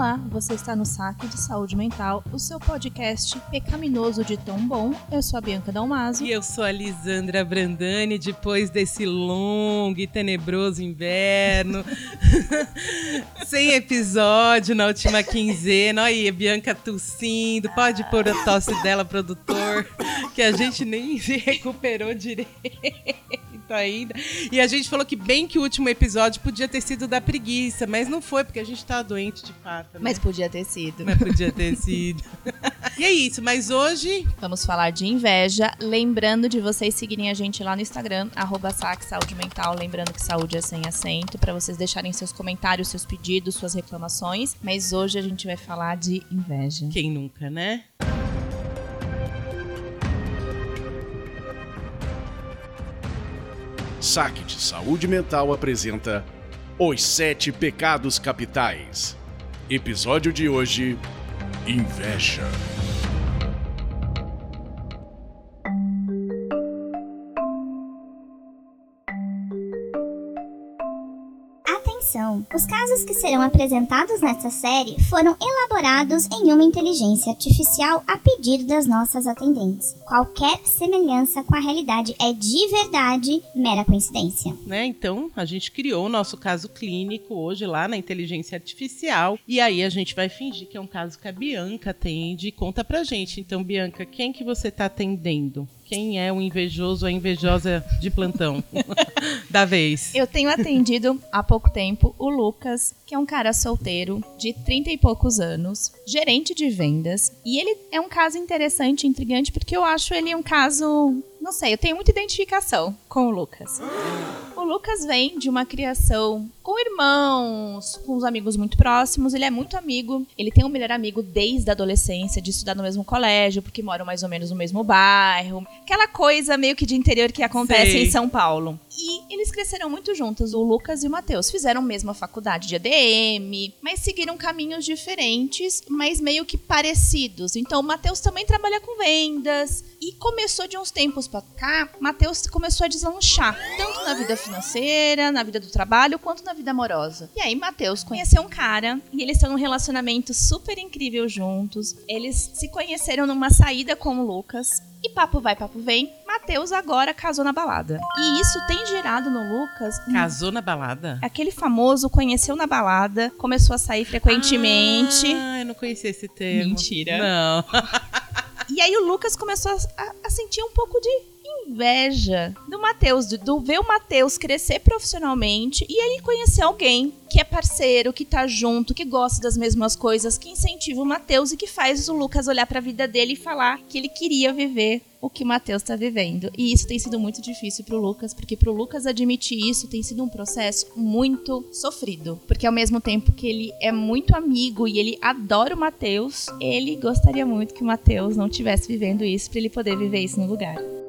Olá, você está no Saque de Saúde Mental, o seu podcast pecaminoso de tão bom. Eu sou a Bianca Dalmaso. E eu sou a Lisandra Brandani, depois desse longo e tenebroso inverno. Sem episódio na última quinzena. Olha aí, a Bianca tossindo. Pode pôr a tosse dela, produtor, que a gente nem se recuperou direito ainda. E a gente falou que bem que o último episódio podia ter sido da preguiça, mas não foi, porque a gente tá doente de fato. Né? Mas podia ter sido. Mas podia ter sido. e é isso, mas hoje. Vamos falar de inveja. Lembrando de vocês seguirem a gente lá no Instagram, arroba Saúde Mental. Lembrando que saúde é sem acento, para vocês deixarem seus comentários, seus pedidos, suas reclamações. Mas hoje a gente vai falar de inveja. Quem nunca, né? Saque de Saúde Mental apresenta Os Sete Pecados Capitais. Episódio de hoje: Inveja. Os casos que serão apresentados nesta série foram elaborados em uma inteligência artificial a pedido das nossas atendentes. Qualquer semelhança com a realidade é de verdade mera coincidência. Né? Então, a gente criou o nosso caso clínico hoje lá na inteligência artificial e aí a gente vai fingir que é um caso que a Bianca atende e conta pra gente. Então, Bianca, quem que você tá atendendo? Quem é o invejoso ou a invejosa de plantão da vez? Eu tenho atendido há pouco tempo o Lucas, que é um cara solteiro de 30 e poucos anos, gerente de vendas, e ele é um caso interessante, intrigante, porque eu acho ele um caso, não sei, eu tenho muita identificação com o Lucas. O Lucas vem de uma criação com irmãos, com os amigos muito próximos. Ele é muito amigo. Ele tem um melhor amigo desde a adolescência, de estudar no mesmo colégio, porque moram mais ou menos no mesmo bairro. Aquela coisa meio que de interior que acontece Sei. em São Paulo. E eles cresceram muito juntos, o Lucas e o Matheus. Fizeram a mesma faculdade de ADM, mas seguiram caminhos diferentes, mas meio que parecidos. Então o Matheus também trabalha com vendas. E começou de uns tempos pra cá, Matheus começou a deslanchar, tanto na vida financeira, na vida do trabalho, quanto na vida amorosa. E aí Matheus conheceu um cara e eles estão num relacionamento super incrível juntos. Eles se conheceram numa saída com o Lucas. E papo vai, papo vem. Matheus agora casou na balada. E isso tem gerado no Lucas Casou na balada? aquele famoso conheceu na balada, começou a sair frequentemente. Ah, eu não conhecia esse termo. Mentira. Não. E aí o Lucas começou a, a sentir um pouco de inveja do Matheus, do, ver o Matheus crescer profissionalmente e ele conhecer alguém que é parceiro, que tá junto, que gosta das mesmas coisas, que incentiva o Matheus e que faz o Lucas olhar pra vida dele e falar que ele queria viver o que o Matheus tá vivendo. E isso tem sido muito difícil pro Lucas, porque pro Lucas admitir isso tem sido um processo muito sofrido. Porque ao mesmo tempo que ele é muito amigo e ele adora o Matheus, ele gostaria muito que o Matheus não tivesse vivendo isso pra ele poder viver isso no lugar.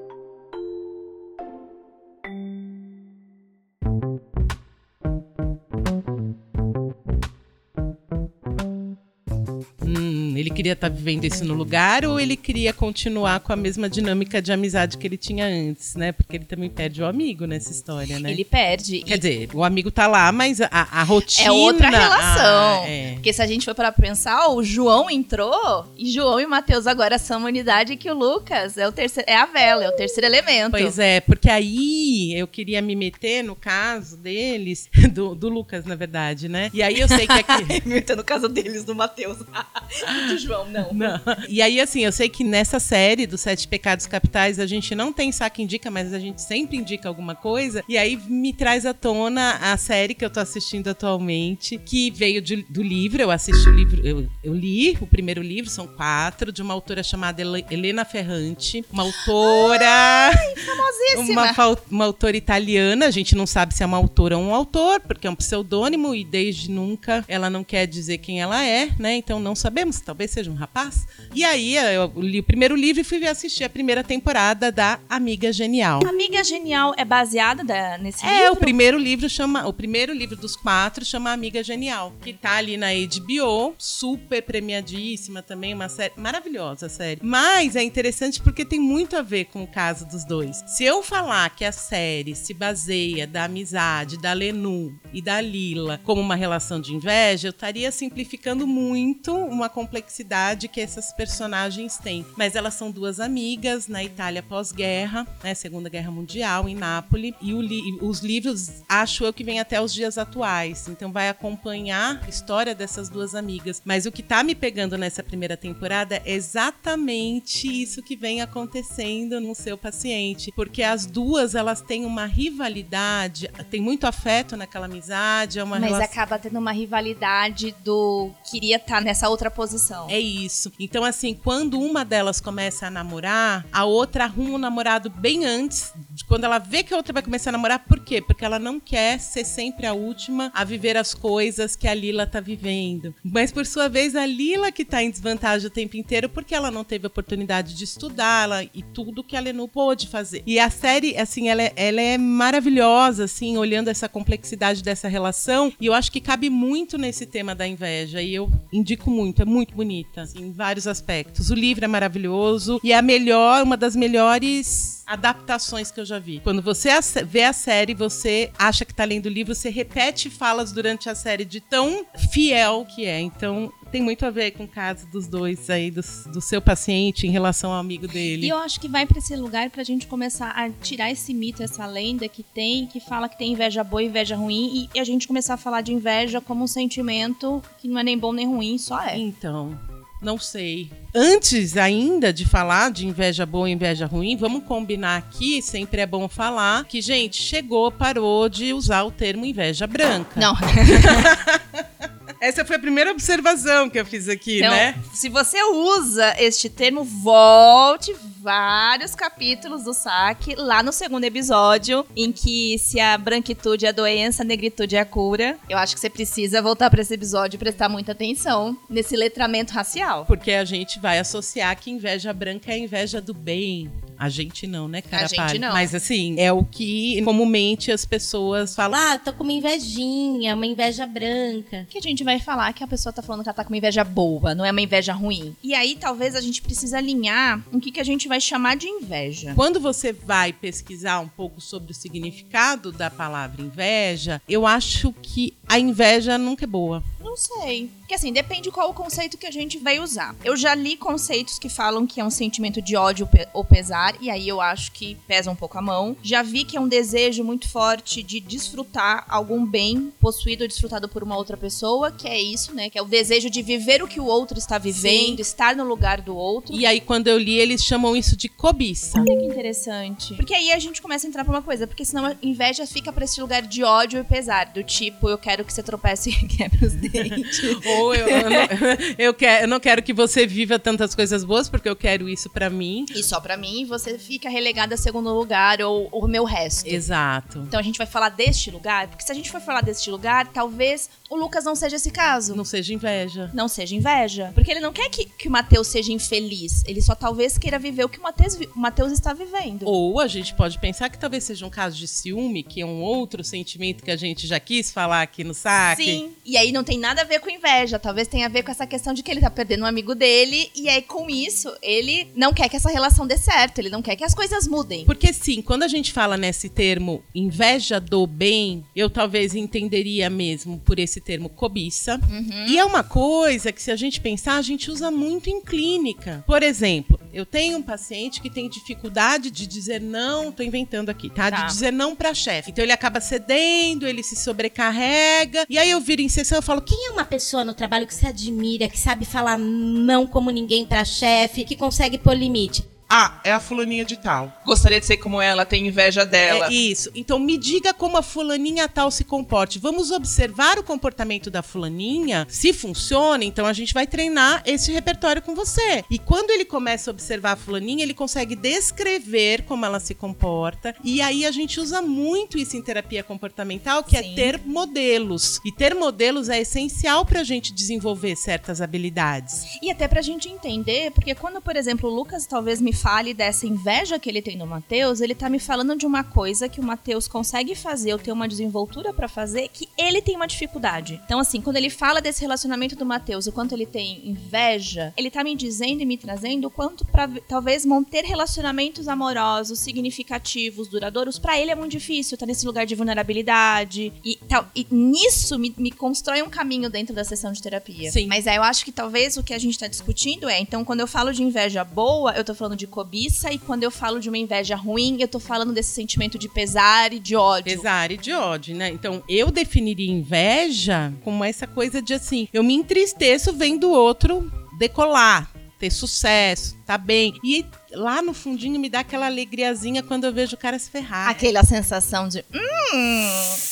Queria estar vivendo isso no lugar ou ele queria continuar com a mesma dinâmica de amizade que ele tinha antes, né? Porque ele também perde o amigo nessa história, né? Ele perde. Quer e dizer, o amigo tá lá, mas a, a rotina. é outra relação. Ah, é. Porque se a gente for para pensar, o João entrou e João e Matheus agora são uma unidade que o Lucas é o terceiro, é a vela, é o terceiro elemento. Pois é, porque aí eu queria me meter no caso deles, do, do Lucas, na verdade, né? E aí eu sei que aqui. no caso deles, do Matheus. do João, não. Não. E aí, assim, eu sei que nessa série dos Sete Pecados Capitais a gente não tem saque indica, mas a gente sempre indica alguma coisa. E aí me traz à tona a série que eu tô assistindo atualmente, que veio de- do livro. Eu assisti o livro, eu, eu li o primeiro livro, são quatro, de uma autora chamada Hele- Helena Ferrante, uma autora. Famosíssima. Uma, uma autora italiana, a gente não sabe se é uma autora ou um autor, porque é um pseudônimo e desde nunca ela não quer dizer quem ela é, né? Então não sabemos, talvez seja um rapaz. E aí eu li o primeiro livro e fui assistir a primeira temporada da Amiga Genial. Amiga Genial é baseada da, nesse É, livro? o primeiro livro chama. O primeiro livro dos quatro chama Amiga Genial. Que tá ali na HBO, super premiadíssima também, uma série maravilhosa a série. Mas é interessante porque tem muito a ver com o caso dos dois. Se eu falar que a série se baseia da amizade da Lenu e da Lila como uma relação de inveja, eu estaria simplificando muito uma complexidade que essas personagens têm. Mas elas são duas amigas na Itália pós-guerra, né, Segunda Guerra Mundial, em Nápoles, e li- os livros acho eu que vem até os dias atuais. Então vai acompanhar a história dessas duas amigas. Mas o que tá me pegando nessa primeira temporada é exatamente isso que vem acontecendo no seu paciente, porque as duas elas têm uma rivalidade, tem muito afeto naquela amizade, é uma Mas relação acaba tendo uma rivalidade do queria estar nessa outra posição. É isso. Então, assim, quando uma delas começa a namorar, a outra arruma um namorado bem antes, de quando ela vê que a outra vai começar a namorar. Por quê? Porque ela não quer ser sempre a última a viver as coisas que a Lila tá vivendo. Mas, por sua vez, a Lila que tá em desvantagem o tempo inteiro porque ela não teve oportunidade de estudar ela, e tudo que a Lenu pôde fazer. E a série, assim, ela é, ela é maravilhosa, assim, olhando essa complexidade dessa relação. E eu acho que cabe muito nesse tema da inveja. E eu indico muito, é muito bonita, assim, em vários aspectos. O livro é maravilhoso e é a melhor, uma das melhores adaptações que eu já vi. Quando você vê a série, você acha que tá lendo o livro, você repete falas durante a série de tão fiel que é. Então, tem muito a ver com o caso dos dois aí, do, do seu paciente em relação ao amigo dele. E eu acho que vai pra esse lugar pra gente começar a tirar esse mito, essa lenda que tem, que fala que tem inveja boa e inveja ruim, e a gente começar a falar de inveja como um sentimento que não é nem bom nem ruim, só é. Então, não sei. Antes ainda de falar de inveja boa e inveja ruim, vamos combinar aqui, sempre é bom falar, que, gente, chegou, parou de usar o termo inveja branca. Não, Essa foi a primeira observação que eu fiz aqui, Então, né? se você usa este termo, volte vários capítulos do saque lá no segundo episódio, em que se a branquitude é a doença, a negritude é a cura. Eu acho que você precisa voltar para esse episódio e prestar muita atenção nesse letramento racial. Porque a gente vai associar que inveja branca é a inveja do bem. A gente não, né, cara? A gente não. Mas assim, é o que comumente as pessoas falam. Ah, tô com uma invejinha, uma inveja branca. que a gente vai falar que a pessoa tá falando que ela tá com uma inveja boa, não é uma inveja ruim. E aí talvez a gente precise alinhar o que, que a gente vai chamar de inveja. Quando você vai pesquisar um pouco sobre o significado da palavra inveja, eu acho que a inveja nunca é boa. Não sei. Porque assim, depende qual o conceito que a gente vai usar. Eu já li conceitos que falam que é um sentimento de ódio ou pesar, e aí eu acho que pesa um pouco a mão. Já vi que é um desejo muito forte de desfrutar algum bem possuído ou desfrutado por uma outra pessoa, que é isso, né? Que é o desejo de viver o que o outro está vivendo, estar no lugar do outro. E aí, quando eu li, eles chamam isso de cobiça. Olha que interessante. Porque aí a gente começa a entrar pra uma coisa, porque senão a inveja fica pra esse lugar de ódio e pesar, do tipo, eu quero que você tropece e quebre os dentes. Ou eu, eu, não, eu, quero, eu não quero que você viva tantas coisas boas, porque eu quero isso pra mim. E só pra mim, você fica relegada a segundo lugar ou o meu resto. Exato. Então a gente vai falar deste lugar, porque se a gente for falar deste lugar, talvez o Lucas não seja esse caso. Não seja inveja. Não seja inveja. Porque ele não quer que, que o Matheus seja infeliz. Ele só talvez queira viver o que o Matheus, vi- o Matheus está vivendo. Ou a gente pode pensar que talvez seja um caso de ciúme, que é um outro sentimento que a gente já quis falar aqui no saque. Sim. E aí não tem nada a ver com inveja. Talvez tenha a ver com essa questão de que ele tá perdendo um amigo dele. E aí, com isso, ele não quer que essa relação dê certo. Ele não quer que as coisas mudem. Porque sim, quando a gente fala nesse termo inveja do bem, eu talvez entenderia mesmo por esse termo cobiça. E é uma coisa que, se a gente pensar, a gente usa muito em clínica. Por exemplo, eu tenho um paciente que tem dificuldade de dizer não, tô inventando aqui, tá? Tá. De dizer não pra chefe. Então ele acaba cedendo, ele se sobrecarrega. E aí eu viro em sessão e falo: Quem é uma pessoa no trabalho que se admira, que sabe falar não como ninguém pra chefe, que consegue pôr limite? Ah, é a fulaninha de tal. Gostaria de ser como ela, tem inveja dela. É isso. Então me diga como a fulaninha tal se comporte. Vamos observar o comportamento da fulaninha. Se funciona, então a gente vai treinar esse repertório com você. E quando ele começa a observar a fulaninha, ele consegue descrever como ela se comporta. E aí a gente usa muito isso em terapia comportamental, que Sim. é ter modelos. E ter modelos é essencial pra gente desenvolver certas habilidades. E até pra gente entender, porque quando, por exemplo, o Lucas talvez me fale dessa inveja que ele tem no Matheus, ele tá me falando de uma coisa que o Matheus consegue fazer, ou ter uma desenvoltura pra fazer, que ele tem uma dificuldade. Então, assim, quando ele fala desse relacionamento do Matheus, o quanto ele tem inveja, ele tá me dizendo e me trazendo o quanto pra talvez manter relacionamentos amorosos, significativos, duradouros, pra ele é muito difícil, tá nesse lugar de vulnerabilidade. E, tal, e nisso me, me constrói um caminho dentro da sessão de terapia. Sim. Mas aí eu acho que talvez o que a gente tá discutindo é, então, quando eu falo de inveja boa, eu tô falando de cobiça, e quando eu falo de uma inveja ruim, eu tô falando desse sentimento de pesar e de ódio. Pesar e de ódio, né? Então, eu definiria inveja como essa coisa de assim, eu me entristeço vendo o outro decolar, ter sucesso, tá bem. E lá no fundinho me dá aquela alegriazinha quando eu vejo o cara se ferrar. Aquela sensação de, hum,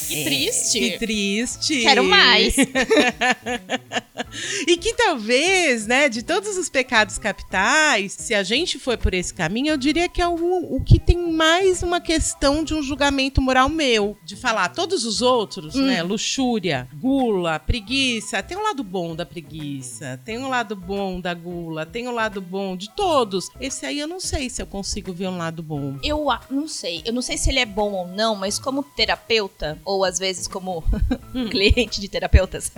que triste. Que triste. Quero mais. e que talvez, né, de todos os pecados capitais, se a gente for por esse caminho, eu diria que é o, o que tem mais uma questão de um julgamento moral meu. De falar todos os outros, Hum. né? Luxúria, gula, preguiça. Tem um lado bom da preguiça, tem um lado bom da gula, tem um lado bom de todos. Esse aí eu não sei se eu consigo ver um lado bom. Eu não sei. Eu não sei se ele é bom ou não, mas como terapeuta, ou às vezes como cliente de terapeutas,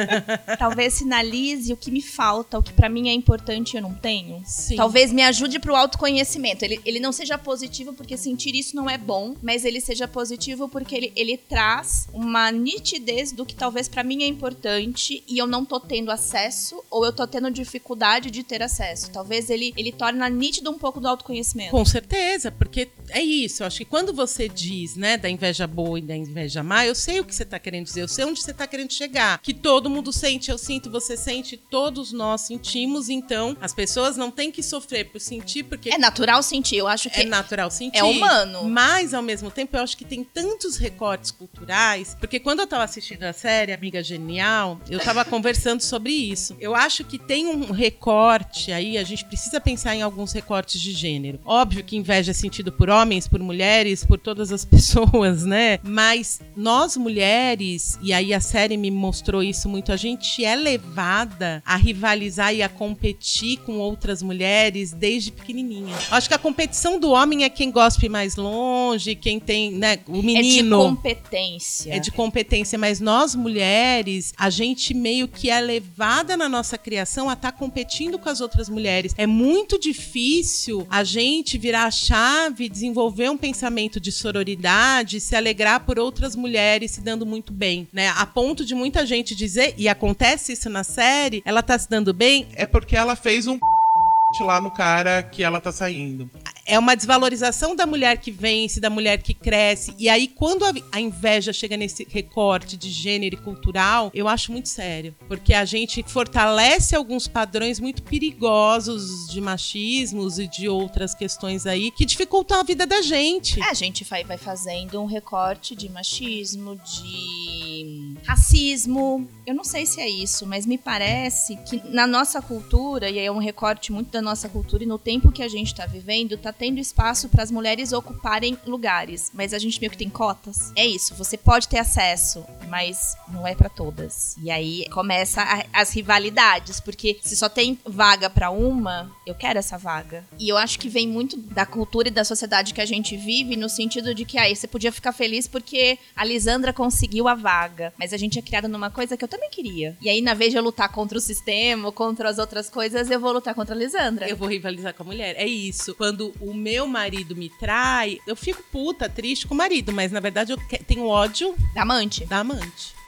talvez sinalize o que me falta, o que pra mim é importante e eu não tenho. Sim. Talvez me ajude pro autoconhecimento. Ele, ele não seja positivo porque sentir isso não é bom, mas ele seja positivo porque ele, ele traz uma nitidez do que talvez pra mim é importante e eu não tô tendo acesso ou eu tô tendo dificuldade de ter acesso. Talvez ele, ele torna nítido um pouco do autoconhecimento. Com certeza, porque é isso. Eu acho que quando você diz, né, da inveja boa e da inveja má, eu sei o que você tá querendo dizer, eu sei onde você tá querendo chegar. Que todo mundo sente, eu sinto, você sente, todos nós sentimos, então as pessoas não têm que sofrer por sentir, porque É natural sentir, eu acho que é natural sentir. é humano. Mas, ao mesmo tempo, eu acho que tem tantos recortes culturais. Porque quando eu tava assistindo a série Amiga Genial, eu tava conversando sobre isso. Eu acho que tem um recorte aí, a gente precisa pensar em alguns recortes de gênero. Óbvio que inveja é sentido por homens, por mulheres, por todas as pessoas, né? Mas nós mulheres, e aí a série me mostrou isso muito, a gente é levada a rivalizar e a competir com outras mulheres desde pequenininha. Acho que a competição do homem é quem gospe mais longe, quem tem, né, o é de menino. competência. É de competência, mas nós mulheres, a gente meio que é levada na nossa criação a estar competindo com as outras mulheres. É muito difícil a gente virar a chave, desenvolver um pensamento de sororidade, se alegrar por outras mulheres se dando muito bem, né? A ponto de muita gente dizer, e acontece isso na série, ela tá se dando bem, É porque ela fez um lá no cara que ela tá saindo. É uma desvalorização da mulher que vence, da mulher que cresce. E aí, quando a, a inveja chega nesse recorte de gênero e cultural, eu acho muito sério. Porque a gente fortalece alguns padrões muito perigosos de machismos e de outras questões aí que dificultam a vida da gente. É, a gente vai, vai fazendo um recorte de machismo, de racismo. Eu não sei se é isso, mas me parece que na nossa cultura, e é um recorte muito da nossa cultura, e no tempo que a gente tá vivendo, tá tendo espaço para as mulheres ocuparem lugares. Mas a gente meio que tem cotas. É isso, você pode ter acesso, mas não é para todas. E aí começa a- as rivalidades, porque se só tem vaga para uma, eu quero essa vaga. E eu acho que vem muito da cultura e da sociedade que a gente vive, no sentido de que aí você podia ficar feliz porque a Lisandra conseguiu a vaga. Mas a gente é criada numa coisa que eu também queria. E aí, na vez de eu lutar contra o sistema, contra as outras coisas, eu vou lutar contra a Lisandra. Eu vou rivalizar com a mulher. É isso. Quando o meu marido me trai, eu fico puta, triste com o marido, mas na verdade eu tenho ódio Da amante. da amante.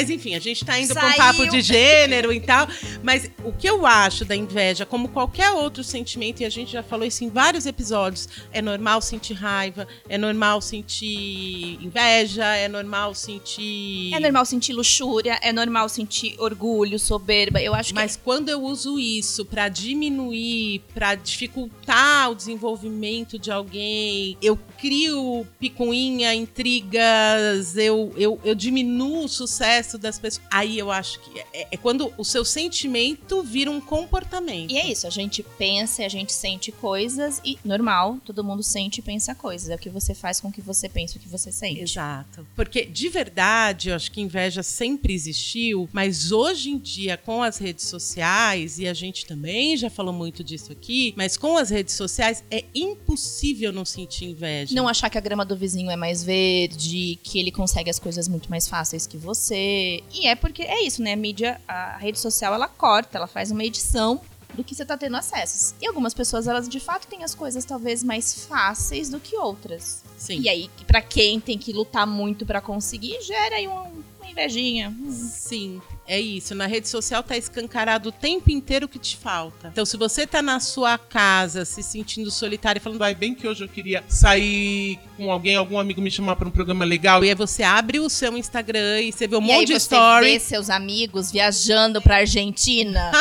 Mas enfim, a gente tá indo pra um papo de gênero e tal. Mas o que eu acho da inveja, como qualquer outro sentimento, e a gente já falou isso em vários episódios, é normal sentir raiva, é normal sentir inveja, é normal sentir. É normal sentir luxúria, é normal sentir orgulho, soberba. Eu acho que Mas quando eu uso isso pra diminuir, pra dificultar o desenvolvimento de alguém, eu crio picuinha, intrigas, eu, eu, eu diminuo o sucesso das pessoas. Aí eu acho que é, é quando o seu sentimento vira um comportamento. E é isso, a gente pensa e a gente sente coisas e normal, todo mundo sente e pensa coisas. É o que você faz com o que você pensa, o que você sente. Exato. Porque, de verdade, eu acho que inveja sempre existiu, mas hoje em dia, com as redes sociais, e a gente também já falou muito disso aqui, mas com as redes sociais é impossível não sentir inveja. Não achar que a grama do vizinho é mais verde, que ele consegue as coisas muito mais fáceis que você. E é porque é isso, né? A mídia, a rede social, ela corta, ela faz uma edição do que você tá tendo acessos. E algumas pessoas, elas de fato têm as coisas talvez mais fáceis do que outras. Sim. E aí, pra quem tem que lutar muito pra conseguir, gera aí uma, uma invejinha. Sim, é isso. Na rede social tá escancarado o tempo inteiro o que te falta. Então, se você tá na sua casa se sentindo solitário e falando, Vai bem que hoje eu queria sair com alguém, algum amigo me chamar pra um programa legal. e aí você abre o seu Instagram e você vê um e aí monte de você story. vê seus amigos viajando pra Argentina,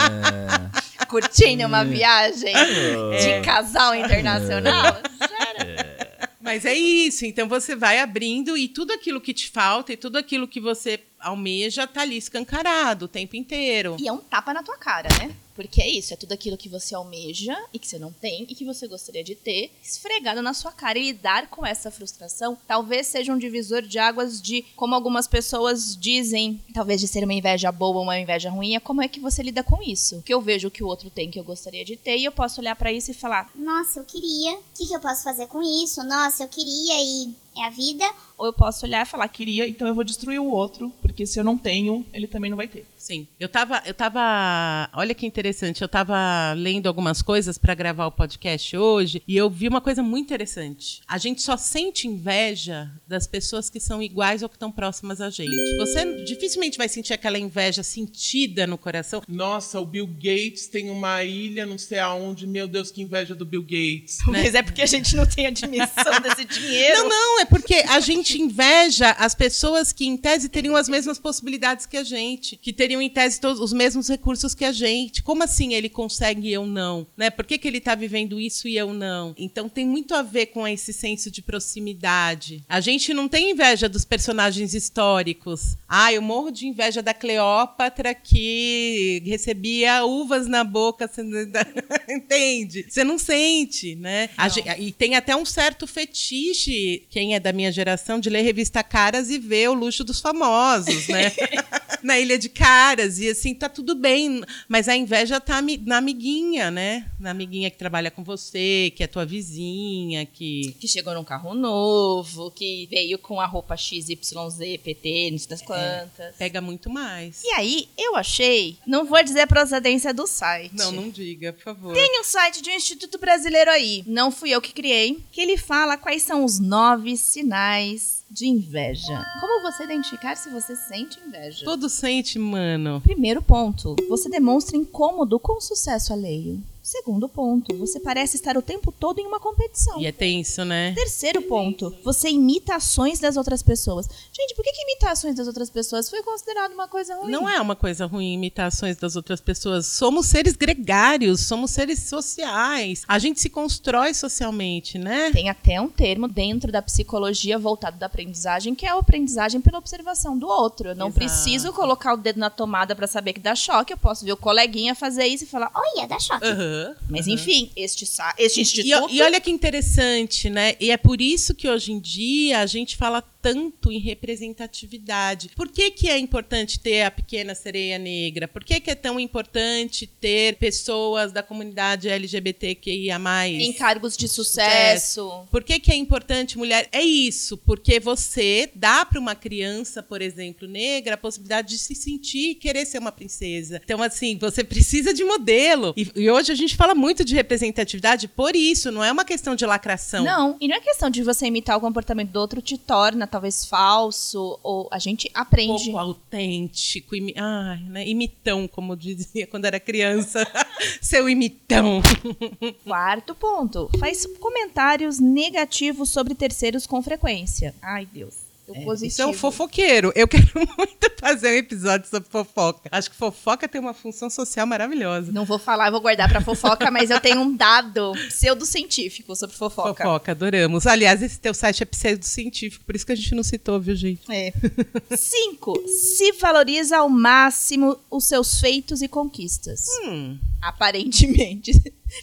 curtindo uma viagem de casal internacional. Gera. Mas é isso, então você vai abrindo e tudo aquilo que te falta e tudo aquilo que você almeja tá ali escancarado o tempo inteiro. E é um tapa na tua cara, né? Porque é isso, é tudo aquilo que você almeja e que você não tem e que você gostaria de ter, esfregado na sua cara. E lidar com essa frustração talvez seja um divisor de águas de como algumas pessoas dizem, talvez de ser uma inveja boa ou uma inveja ruim, é como é que você lida com isso. Que eu vejo que o outro tem que eu gostaria de ter e eu posso olhar pra isso e falar, Nossa, eu queria. O que, que eu posso fazer com isso? Nossa, eu queria e é a vida. ou eu posso olhar e falar que Queria, então eu vou destruir o outro, porque se eu não tenho, ele também não vai ter. Sim. Eu tava, eu tava, olha que interessante, eu tava lendo algumas coisas para gravar o podcast hoje e eu vi uma coisa muito interessante. A gente só sente inveja das pessoas que são iguais ou que estão próximas a gente. Você dificilmente vai sentir aquela inveja sentida no coração. Nossa, o Bill Gates tem uma ilha, não sei aonde. Meu Deus, que inveja do Bill Gates. mas é porque a gente não tem a dimensão desse dinheiro. Não, não, é porque a gente inveja as pessoas que, em tese, teriam as mesmas possibilidades que a gente, que teriam, em tese, todos os mesmos recursos que a gente. Como assim ele consegue e eu não? Né? Por que, que ele está vivendo isso e eu não? Então tem muito a ver com esse senso de proximidade. A gente não tem inveja dos personagens históricos. Ah, eu morro de inveja da Cleópatra que recebia uvas na boca. você Entende? Você não sente, né? A gen- e tem até um certo fetiche, quem é da minha geração, de ler revista Caras e ver o luxo dos famosos, né? na Ilha de Caras. E assim, tá tudo bem. Mas a inveja tá na amiguinha, né? Na amiguinha que trabalha com você, que é tua vizinha, que. que chegou num carro novo, que veio com a roupa XYZ, PT, não sei das quantas. Pega muito mais. E aí, eu achei, não vou dizer a procedência do site. Não, não diga, por favor. Tem um site de um instituto brasileiro aí, não fui eu que criei, que ele fala quais são os nove sinais de inveja. Como você identificar se você sente inveja? Todo sente, mano. Primeiro ponto, você demonstra incômodo com o sucesso alheio. Segundo ponto, você parece estar o tempo todo em uma competição. E é tenso, né? Terceiro ponto, você imita ações das outras pessoas. Gente, por que, que imitar ações das outras pessoas foi considerado uma coisa ruim? Não é uma coisa ruim imitações das outras pessoas. Somos seres gregários, somos seres sociais. A gente se constrói socialmente, né? Tem até um termo dentro da psicologia voltado da aprendizagem, que é a aprendizagem pela observação do outro. Eu não Exato. preciso colocar o dedo na tomada pra saber que dá choque. Eu posso ver o coleguinha fazer isso e falar, Olha, dá choque. Mas enfim, este, este E, instituto... e olha que interessante, né? E é por isso que hoje em dia a gente fala tanto em representatividade. Por que, que é importante ter a pequena sereia negra? Por que, que é tão importante ter pessoas da comunidade LGBTQIA? em cargos de sucesso. Por que, que é importante mulher? É isso, porque você dá para uma criança, por exemplo, negra, a possibilidade de se sentir e querer ser uma princesa. Então, assim, você precisa de modelo. E, e hoje a gente fala muito de representatividade por isso, não é uma questão de lacração. Não, e não é questão de você imitar o comportamento do outro te torna talvez falso, ou a gente aprende. pouco autêntico, imi... Ai, né? imitão, como eu dizia quando era criança. Seu imitão. Quarto ponto, faz comentários negativos sobre terceiros com frequência. Ai, Deus. O positivo. Isso é um fofoqueiro. Eu quero muito fazer um episódio sobre fofoca. Acho que fofoca tem uma função social maravilhosa. Não vou falar, vou guardar pra fofoca, mas eu tenho um dado pseudocientífico sobre fofoca. Fofoca, adoramos. Aliás, esse teu site é pseudocientífico, por isso que a gente não citou, viu, gente? É. Cinco, se valoriza ao máximo os seus feitos e conquistas. Hum. Aparentemente,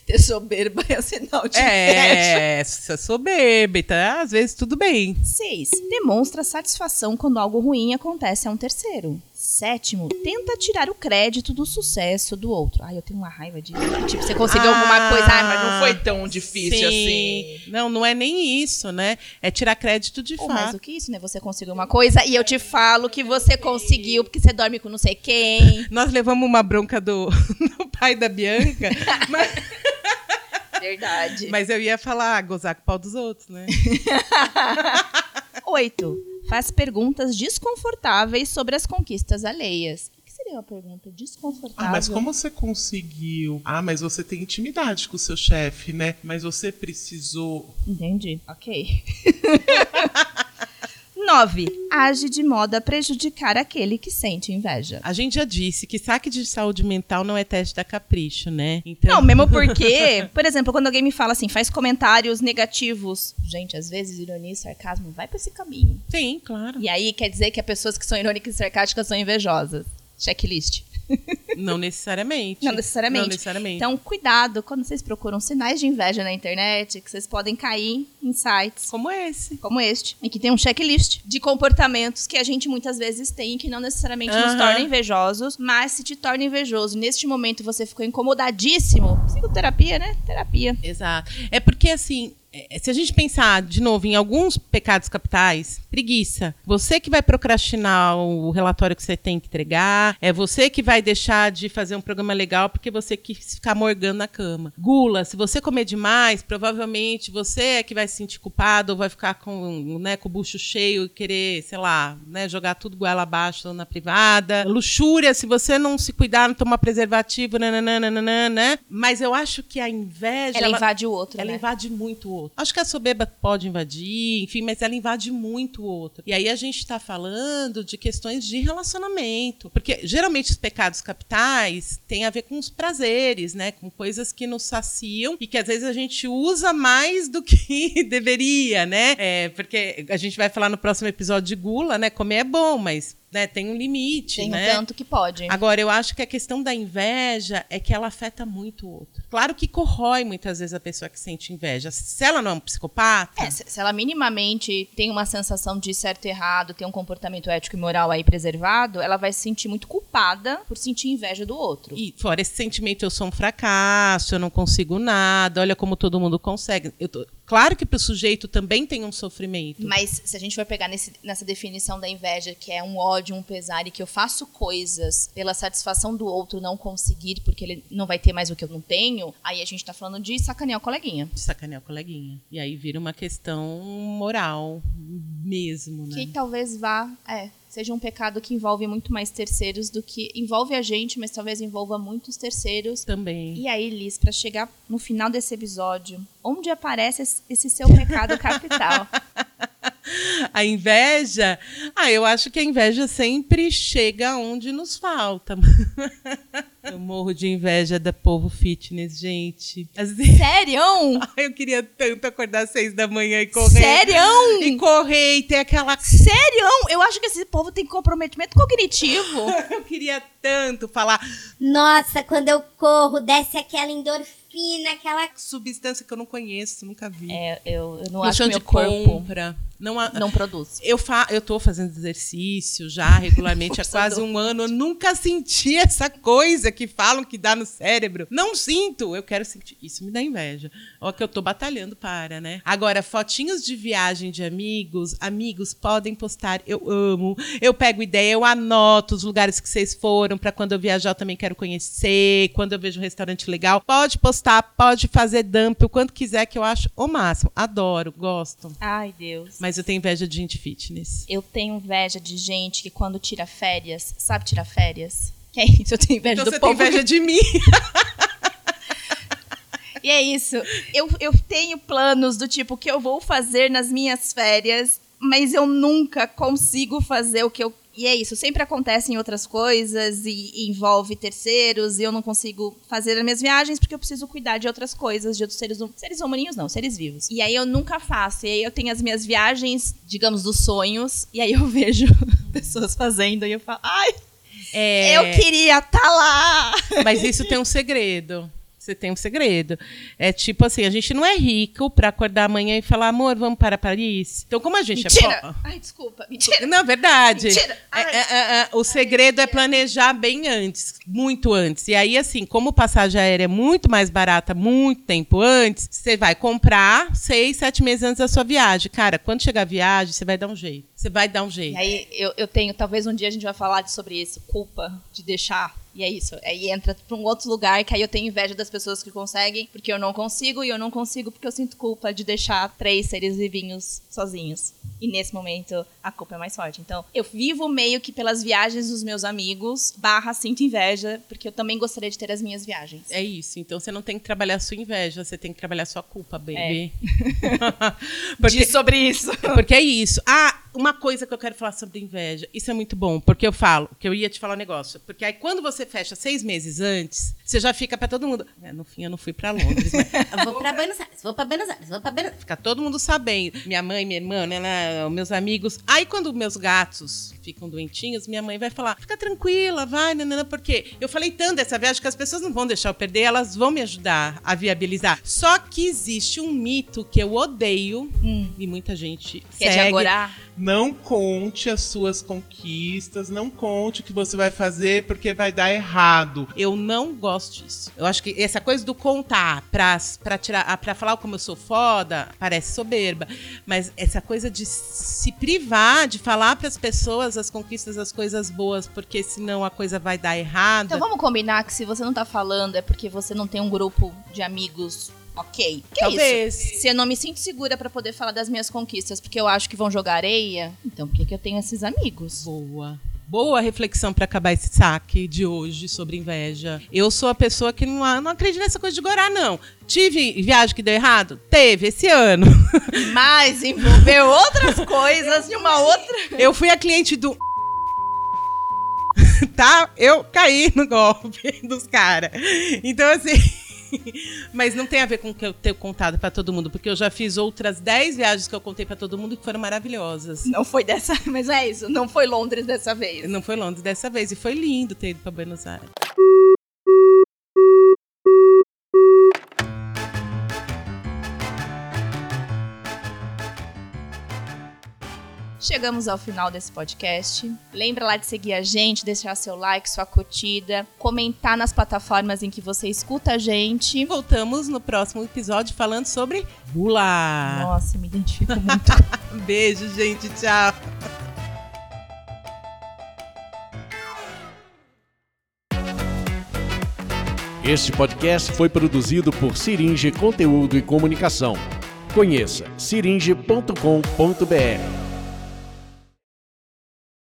ter soberba é sinal de inveja. É, se eu soberba, tá? Às vezes tudo bem. 6. Demonstra satisfação quando algo ruim acontece a um terceiro. Sétimo, tenta tirar o crédito do sucesso do outro. Ai, eu tenho uma raiva disso. Tipo, você conseguiu alguma coisa, ai, mas não foi tão difícil assim. Não, não é nem isso, né? É tirar crédito de Pô, mais fato. do que isso, né? Você conseguiu uma coisa e eu te falo que você conseguiu porque você dorme com não sei quem. Nós levamos uma bronca do, do pai da Bianca, mas, Verdade. mas eu ia falar, ah, gozar com o pau dos outros, né? Oito, faz perguntas desconfortáveis sobre as conquistas alheias. O que seria uma pergunta desconfortável? Ah, mas como você conseguiu? Ah, mas você tem intimidade com o seu chefe, né? Mas você precisou. Entendi. Ok. 9. Age de modo a prejudicar aquele que sente inveja. A gente já disse que saque de saúde mental não é teste da capricho, né? Então, Não, mesmo porque, por exemplo, quando alguém me fala assim, faz comentários negativos. Gente, às vezes ironia e sarcasmo vai pra esse caminho. Sim, claro. E aí quer dizer que as pessoas que são irônicas e sarcásticas são invejosas. Checklist. Não necessariamente. Não necessariamente. Não necessariamente. Então, cuidado quando vocês procuram sinais de inveja na internet, que vocês podem cair em sites Como esse. como este, em que tem um checklist de comportamentos que a gente muitas vezes tem e que não necessariamente nos Aham. torna invejosos, mas se te torna invejoso, neste momento você ficou incomodadíssimo, psicoterapia, né? Terapia. Exato. É porque, assim, se a gente pensar de novo em alguns pecados capitais, preguiça. Você que vai procrastinar o relatório que você tem que entregar, é você que vai deixar de fazer um programa legal porque você quis ficar morgando na cama. Gula, se você comer demais, provavelmente você é que vai se sentir culpado ou vai ficar com, né, com o bucho cheio e querer, sei lá, né, jogar tudo goela abaixo na privada. Luxúria, se você não se cuidar, não tomar preservativo, nananana, né? Mas eu acho que a inveja. Ela, ela- invade o outro, ela né? invade muito o outro. Acho que a soberba pode invadir, enfim, mas ela invade muito o outro. E aí a gente está falando de questões de relacionamento. Porque geralmente os pecados capitais têm a ver com os prazeres, né? Com coisas que nos saciam e que às vezes a gente usa mais do que deveria, né? É, porque a gente vai falar no próximo episódio de gula, né? Comer é bom, mas né, tem um limite, Tem um né? tanto que pode. Agora, eu acho que a questão da inveja é que ela afeta muito o outro. Claro que corrói muitas vezes a pessoa que sente inveja. Se ela não é um psicopata, É, se, se ela minimamente tem uma sensação de certo e errado, tem um comportamento ético e moral aí preservado, ela vai se sentir muito culpada por sentir inveja do outro. e fora esse sentimento, eu sou um fracasso, eu não consigo nada, olha como todo mundo consegue. Eu tô- Claro que para o sujeito também tem um sofrimento. Mas se a gente for pegar nesse- nessa definição da inveja, que é um ódio, um pesar, e que eu faço coisas pela satisfação do outro não conseguir, porque ele não vai ter mais o que eu não tenho, aí a gente tá falando de sacanear o coleguinha. De sacanear o coleguinha. E aí vira uma questão moral mesmo, né? Que talvez vá, é, seja um pecado que envolve muito mais terceiros do que envolve a gente, mas talvez envolva muitos terceiros. Também. E aí, Liz, pra chegar no final desse episódio, onde aparece esse seu pecado capital? A inveja, ah, eu acho que a inveja sempre chega onde nos falta. Eu morro de inveja da povo fitness, gente. Assim, Sério? eu queria tanto acordar às seis da manhã e correr. Sério? E correr e ter aquela. Sério? Eu acho que esse povo tem comprometimento cognitivo. Eu queria tanto falar Nossa, quando eu corro, desce aquela endorfina, aquela. substância que eu não conheço, nunca vi. É, eu, eu não no acho que de meu corpo compra. Não, não produz. Eu, fa eu tô fazendo exercício já regularmente há quase um ano. Eu nunca senti essa coisa que falam que dá no cérebro. Não sinto. Eu quero sentir. Isso me dá inveja. Ó, que eu tô batalhando para, né? Agora, fotinhos de viagem de amigos. Amigos, podem postar. Eu amo. Eu pego ideia, eu anoto os lugares que vocês foram para quando eu viajar eu também quero conhecer. Quando eu vejo um restaurante legal, pode postar, pode fazer dump o quanto quiser, que eu acho o máximo. Adoro, gosto. Ai, Deus. Mas eu tenho inveja de gente fitness. Eu tenho inveja de gente que quando tira férias, sabe tirar férias? Que é isso, eu tenho inveja Então do você tem povo. inveja de mim. E é isso. Eu, eu tenho planos do tipo que eu vou fazer nas minhas férias, mas eu nunca consigo fazer o que eu. E é isso, sempre acontece em outras coisas e, e envolve terceiros e eu não consigo fazer as minhas viagens porque eu preciso cuidar de outras coisas, de outros seres, hum- seres humaninhos, não, seres vivos. E aí eu nunca faço. E aí eu tenho as minhas viagens, digamos, dos sonhos, e aí eu vejo pessoas fazendo e eu falo, ai, É, eu queria estar lá! Mas isso tem um segredo. Você tem um segredo. É tipo assim, a gente não é rico pra acordar amanhã e falar, amor, vamos para Paris. Então, como a gente é Mentira! pobre. Ai, desculpa, mentira! Não, verdade. Mentira. É, Ai. é, é, é, o segredo é planejar bem antes, muito antes. E aí, assim, como passagem aérea é muito mais barata, muito tempo antes, você vai comprar seis, sete meses antes da sua viagem. Cara, quando chegar a viagem, você vai dar um jeito. Você vai dar um jeito. E aí eu, eu tenho, talvez um dia a gente vai falar de- sobre isso, culpa de deixar. E é isso. Aí entra pra um outro lugar que aí eu tenho inveja das pessoas que conseguem, porque eu não consigo, e eu não consigo porque eu sinto culpa de deixar três seres vivinhos sozinhos. E nesse momento a culpa é mais forte. Então, eu vivo meio que pelas viagens dos meus amigos, barra sinto inveja, porque eu também gostaria de ter as minhas viagens. É isso. Então você não tem que trabalhar a sua inveja, você tem que trabalhar a sua culpa, baby. porque, Diz sobre isso. porque é isso. Ah, uma coisa que eu quero falar sobre inveja. Isso é muito bom, porque eu falo, que eu ia te falar um negócio. Porque aí quando você fecha seis meses antes, você já fica pra todo mundo. É, no fim, eu não fui pra Londres, mas Eu vou pra Buenos Aires, vou pra Buenos Aires, vou pra Buenos Aires. fica todo mundo sabendo. Minha mãe, minha irmã, né, né, meus amigos. Aí quando meus gatos ficam doentinhos, minha mãe vai falar: fica tranquila, vai, nanana, porque eu falei tanto dessa viagem que as pessoas não vão deixar eu perder, elas vão me ajudar a viabilizar. Só que existe um mito que eu odeio e muita gente Que é de segue. agora. Não conte as suas conquistas, não conte o que você vai fazer, porque vai dar errado. Eu não gosto disso. Eu acho que essa coisa do contar pra, pra, tirar, pra falar como eu sou foda parece soberba. Mas essa coisa de se privar, de falar pras pessoas as conquistas, as coisas boas, porque senão a coisa vai dar errada. Então vamos combinar que se você não tá falando é porque você não tem um grupo de amigos ok. Que é isso? Talvez. Se eu não me sinto segura pra poder falar das minhas conquistas porque eu acho que vão jogar areia, então por que, que eu tenho esses amigos? Boa. Boa reflexão pra acabar esse saque de hoje sobre inveja. Eu sou a pessoa que não, não acredita nessa coisa de gorar, não. Tive viagem que deu errado? Teve, esse ano. Mas envolveu outras coisas de uma outra. Eu fui a cliente do. tá? Eu caí no golpe dos caras. Então, assim. Mas não tem a ver com o que eu tenho contado pra todo mundo, porque eu já fiz outras 10 viagens que eu contei pra todo mundo que foram maravilhosas. Não foi dessa, mas é isso, não foi Londres dessa vez. Não foi Londres dessa vez, e foi lindo ter ido pra Buenos Aires. Chegamos ao final desse podcast. Lembra lá de seguir a gente, deixar seu like, sua curtida, comentar nas plataformas em que você escuta a gente. E voltamos no próximo episódio falando sobre Bula. Nossa, me identifico muito. Beijo, gente. Tchau. Este podcast foi produzido por Siringe Conteúdo e Comunicação. Conheça siringe.com.br.